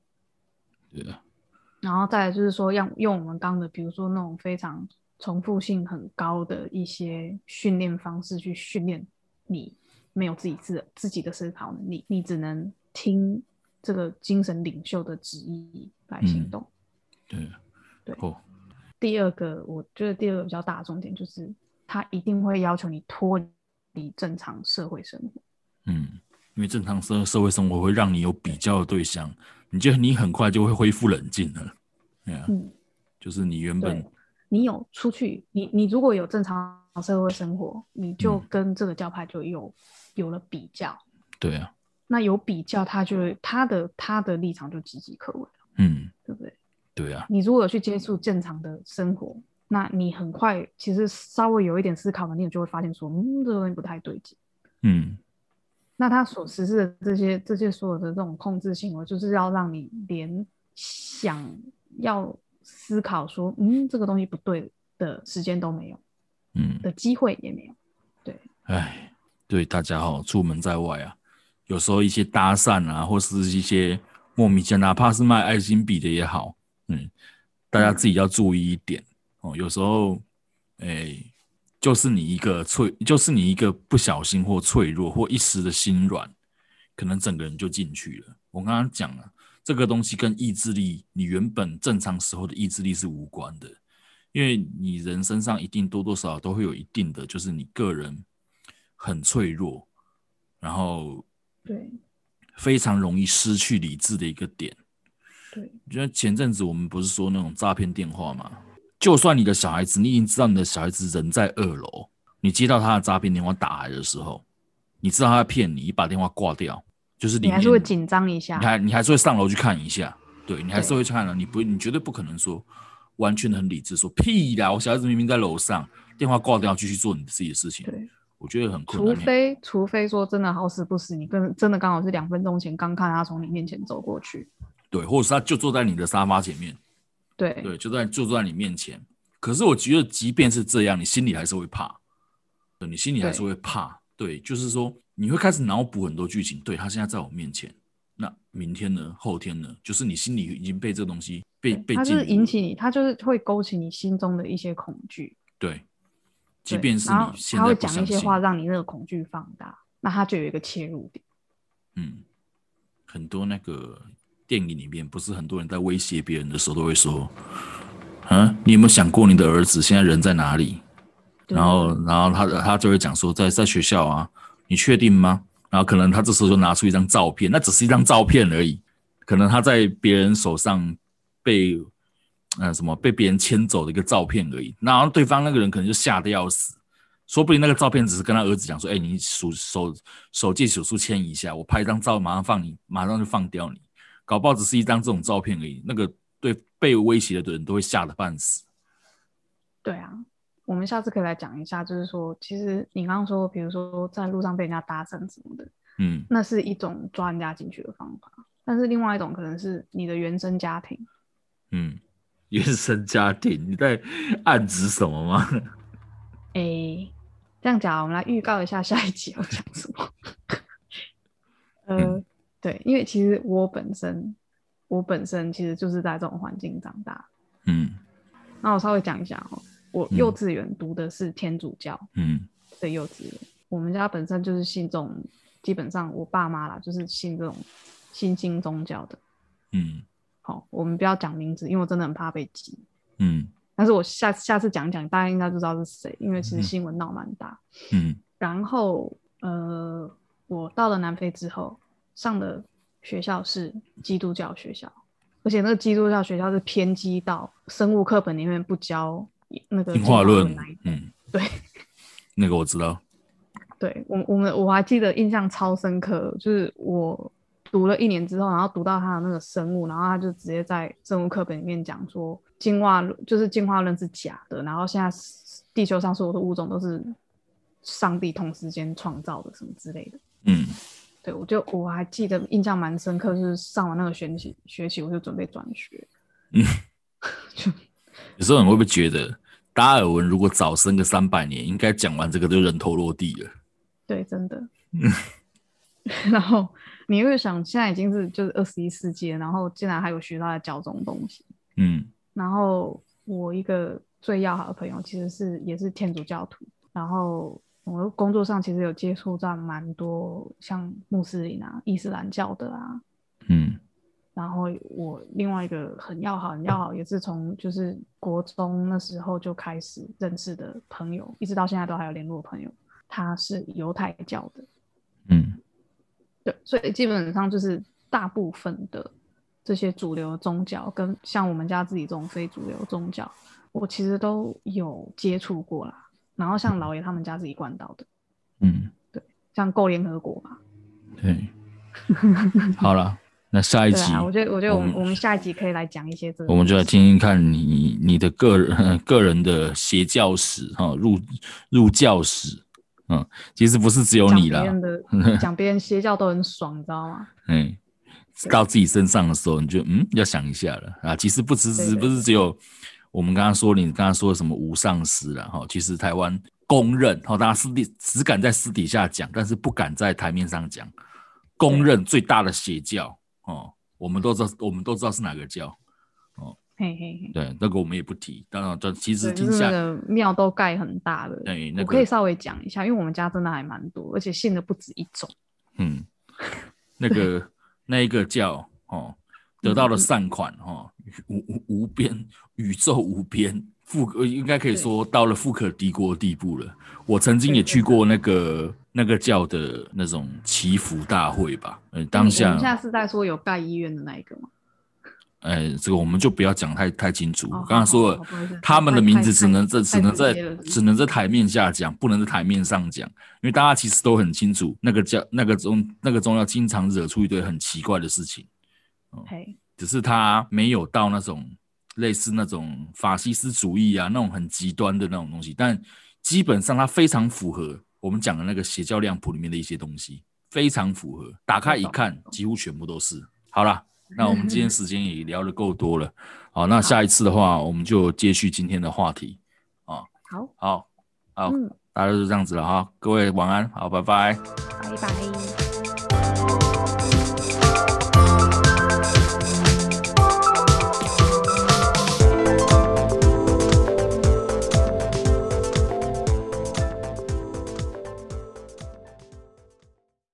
对的。然后再来就是说，用用我们刚的，比如说那种非常重复性很高的一些训练方式去训练你，没有自己自自己的思考能力，你只能听这个精神领袖的旨意来行动，嗯、对。对，第二个，我觉得第二个比较大的重点就是，他一定会要求你脱离正常社会生活。嗯，因为正常社社会生活会让你有比较的对象，你觉得你很快就会恢复冷静了。对啊，嗯，就是你原本你有出去，你你如果有正常社会生活，你就跟这个教派就有、嗯、有了比较。对啊，那有比较，他就会他的他的立场就岌岌可危。嗯，对不对？对啊，你如果有去接触正常的生活，那你很快其实稍微有一点思考能力，你就会发现说，嗯，这个东西不太对劲。嗯，那他所实施的这些这些所有的这种控制行为，就是要让你连想要思考说，嗯，这个东西不对的时间都没有，嗯，的机会也没有。对，哎，对大家好，出门在外啊，有时候一些搭讪啊，或是一些莫名其妙，哪怕是卖爱心笔的也好。嗯，大家自己要注意一点哦。有时候，哎、就是你一个脆，就是你一个不小心或脆弱或一时的心软，可能整个人就进去了。我刚刚讲了，这个东西跟意志力，你原本正常时候的意志力是无关的，因为你人身上一定多多少少都会有一定的，就是你个人很脆弱，然后对，非常容易失去理智的一个点。对，就像前阵子我们不是说那种诈骗电话嘛？就算你的小孩子，你已经知道你的小孩子人在二楼，你接到他的诈骗电话打来的时候，你知道他在骗你，你把电话挂掉，就是你还是会紧张一下，你还你还是会上楼去看一下，对，你还是会去看的，你不，你绝对不可能说完全的很理智说屁啦，我小孩子明明在楼上，电话挂掉，继续做你自己的事情。对，我觉得很困难。除非除非说真的好死不死，你跟真的刚好是两分钟前刚看他从你面前走过去。对，或者是他就坐在你的沙发前面，对对，就在就坐在你面前。可是我觉得，即便是这样，你心里还是会怕，对，你心里还是会怕。对，对，就是说你会开始脑补很多剧情。对，他现在在我面前，那明天呢？后天呢？就是你心里已经被这个东西被被，他就是引起你，他就是会勾起你心中的一些恐惧。对，即便是你现在他会讲一些话，让你那个恐惧放大，那他就有一个切入点。嗯，很多那个。电影里面不是很多人在威胁别人的时候都会说：“啊，你有没有想过你的儿子现在人在哪里？”然后，然后他他就会讲说：“在在学校啊，你确定吗？”然后可能他这时候就拿出一张照片，那只是一张照片而已，可能他在别人手上被呃什么被别人牵走的一个照片而已。然后对方那个人可能就吓得要死，说不定那个照片只是跟他儿子讲说：“哎，你手手手借手书签一下，我拍一张照，马上放你，马上就放掉你。”搞不好只是一张这种照片而已，那个对被威胁的人都会吓得半死。对啊，我们下次可以来讲一下，就是说，其实你刚刚说，比如说在路上被人家搭讪什么的，嗯，那是一种抓人家进去的方法。但是另外一种可能是你的原生家庭。嗯，原生家庭，你在暗指什么吗？哎、欸，这样讲，我们来预告一下下一集要讲什么。呃。嗯对，因为其实我本身，我本身其实就是在这种环境长大。嗯，那我稍微讲一下哦，我幼稚园读的是天主教，嗯，的幼稚园。我们家本身就是信这种，基本上我爸妈啦，就是信这种新兴宗教的。嗯，好，我们不要讲名字，因为我真的很怕被挤。嗯，但是我下下次讲讲，大家应该就知道是谁，因为其实新闻闹蛮大。嗯，然后呃，我到了南非之后，上的学校是基督教学校，而且那个基督教学校是偏激到生物课本里面不教那个进化论。嗯，对，那个我知道。对我，我们我还记得印象超深刻，就是我读了一年之后，然后读到他的那个生物，然后他就直接在生物课本里面讲说进化论就是进化论是假的，然后现在地球上所有的物种都是上帝同时间创造的什么之类的。嗯，对，我就我还记得印象蛮深刻，就是上完那个学期学期我就准备转学。嗯，就有时候你会不会觉得达尔文如果早生个三百年，应该讲完这个就人头落地了？对，真的。嗯然后你会想，现在已经是就是二十一世纪了，然后竟然还有学校在教这种东西。嗯。然后我一个最要好的朋友，其实是也是天主教徒。然后我工作上其实有接触到蛮多像穆斯林啊、伊斯兰教的啊。嗯。然后我另外一个很要好、很要好，也是从就是国中那时候就开始认识的朋友，一直到现在都还有联络的朋友。他是犹太教的，嗯，对，所以基本上就是大部分的这些主流宗教，跟像我们家自己这种非主流宗教，我其实都有接触过啦。然后像老爷他们家自己灌到的，嗯，对，像够联合国嘛，对，好了，那下一集，啊、我觉得，我觉得我们我们下一集可以来讲一些这个，我们就来听听看你你的个人 个人的邪教史哈，入入教史。嗯，其实不是只有你啦。讲别人邪教都很爽，你知道吗？嗯，到自己身上的时候，你就嗯要想一下了啊。其实不只是不是只有我们刚刚说，你刚刚说的什么无上师了哈。其实台湾公认哈，大家私底只敢在私底下讲，但是不敢在台面上讲。公认最大的邪教哦，我们都知道，我们都知道是哪个教。嘿嘿嘿，对，那个我们也不提。当然，这其实听下，庙都盖很大的。对，那个、我可以稍微讲一下，因为我们家真的还蛮多，而且信的不止一种。嗯，那个 那一个叫哦，得到了善款哦，无无无边宇宙无边，富应该可以说到了富可敌国的地步了。我曾经也去过那个那个叫的那种祈福大会吧。嗯，当下。我们现在是在说有盖医院的那一个吗？哎，这个我们就不要讲太太清楚。我刚刚说了，他们的名字只能在只能在只能在台面下讲，不能在台面上讲，因为大家其实都很清楚，那个叫那个中那个中药经常惹出一堆很奇怪的事情。哦，只是他没有到那种类似那种法西斯主义啊那种很极端的那种东西，但基本上它非常符合我们讲的那个邪教量谱里面的一些东西，非常符合。打开一看，几乎全部都是。好了。那我们今天时间也聊得够多了，好，那下一次的话，我们就接续今天的话题，啊，好，好，好，大家就这样子了哈，各位晚安，好，拜拜，拜拜。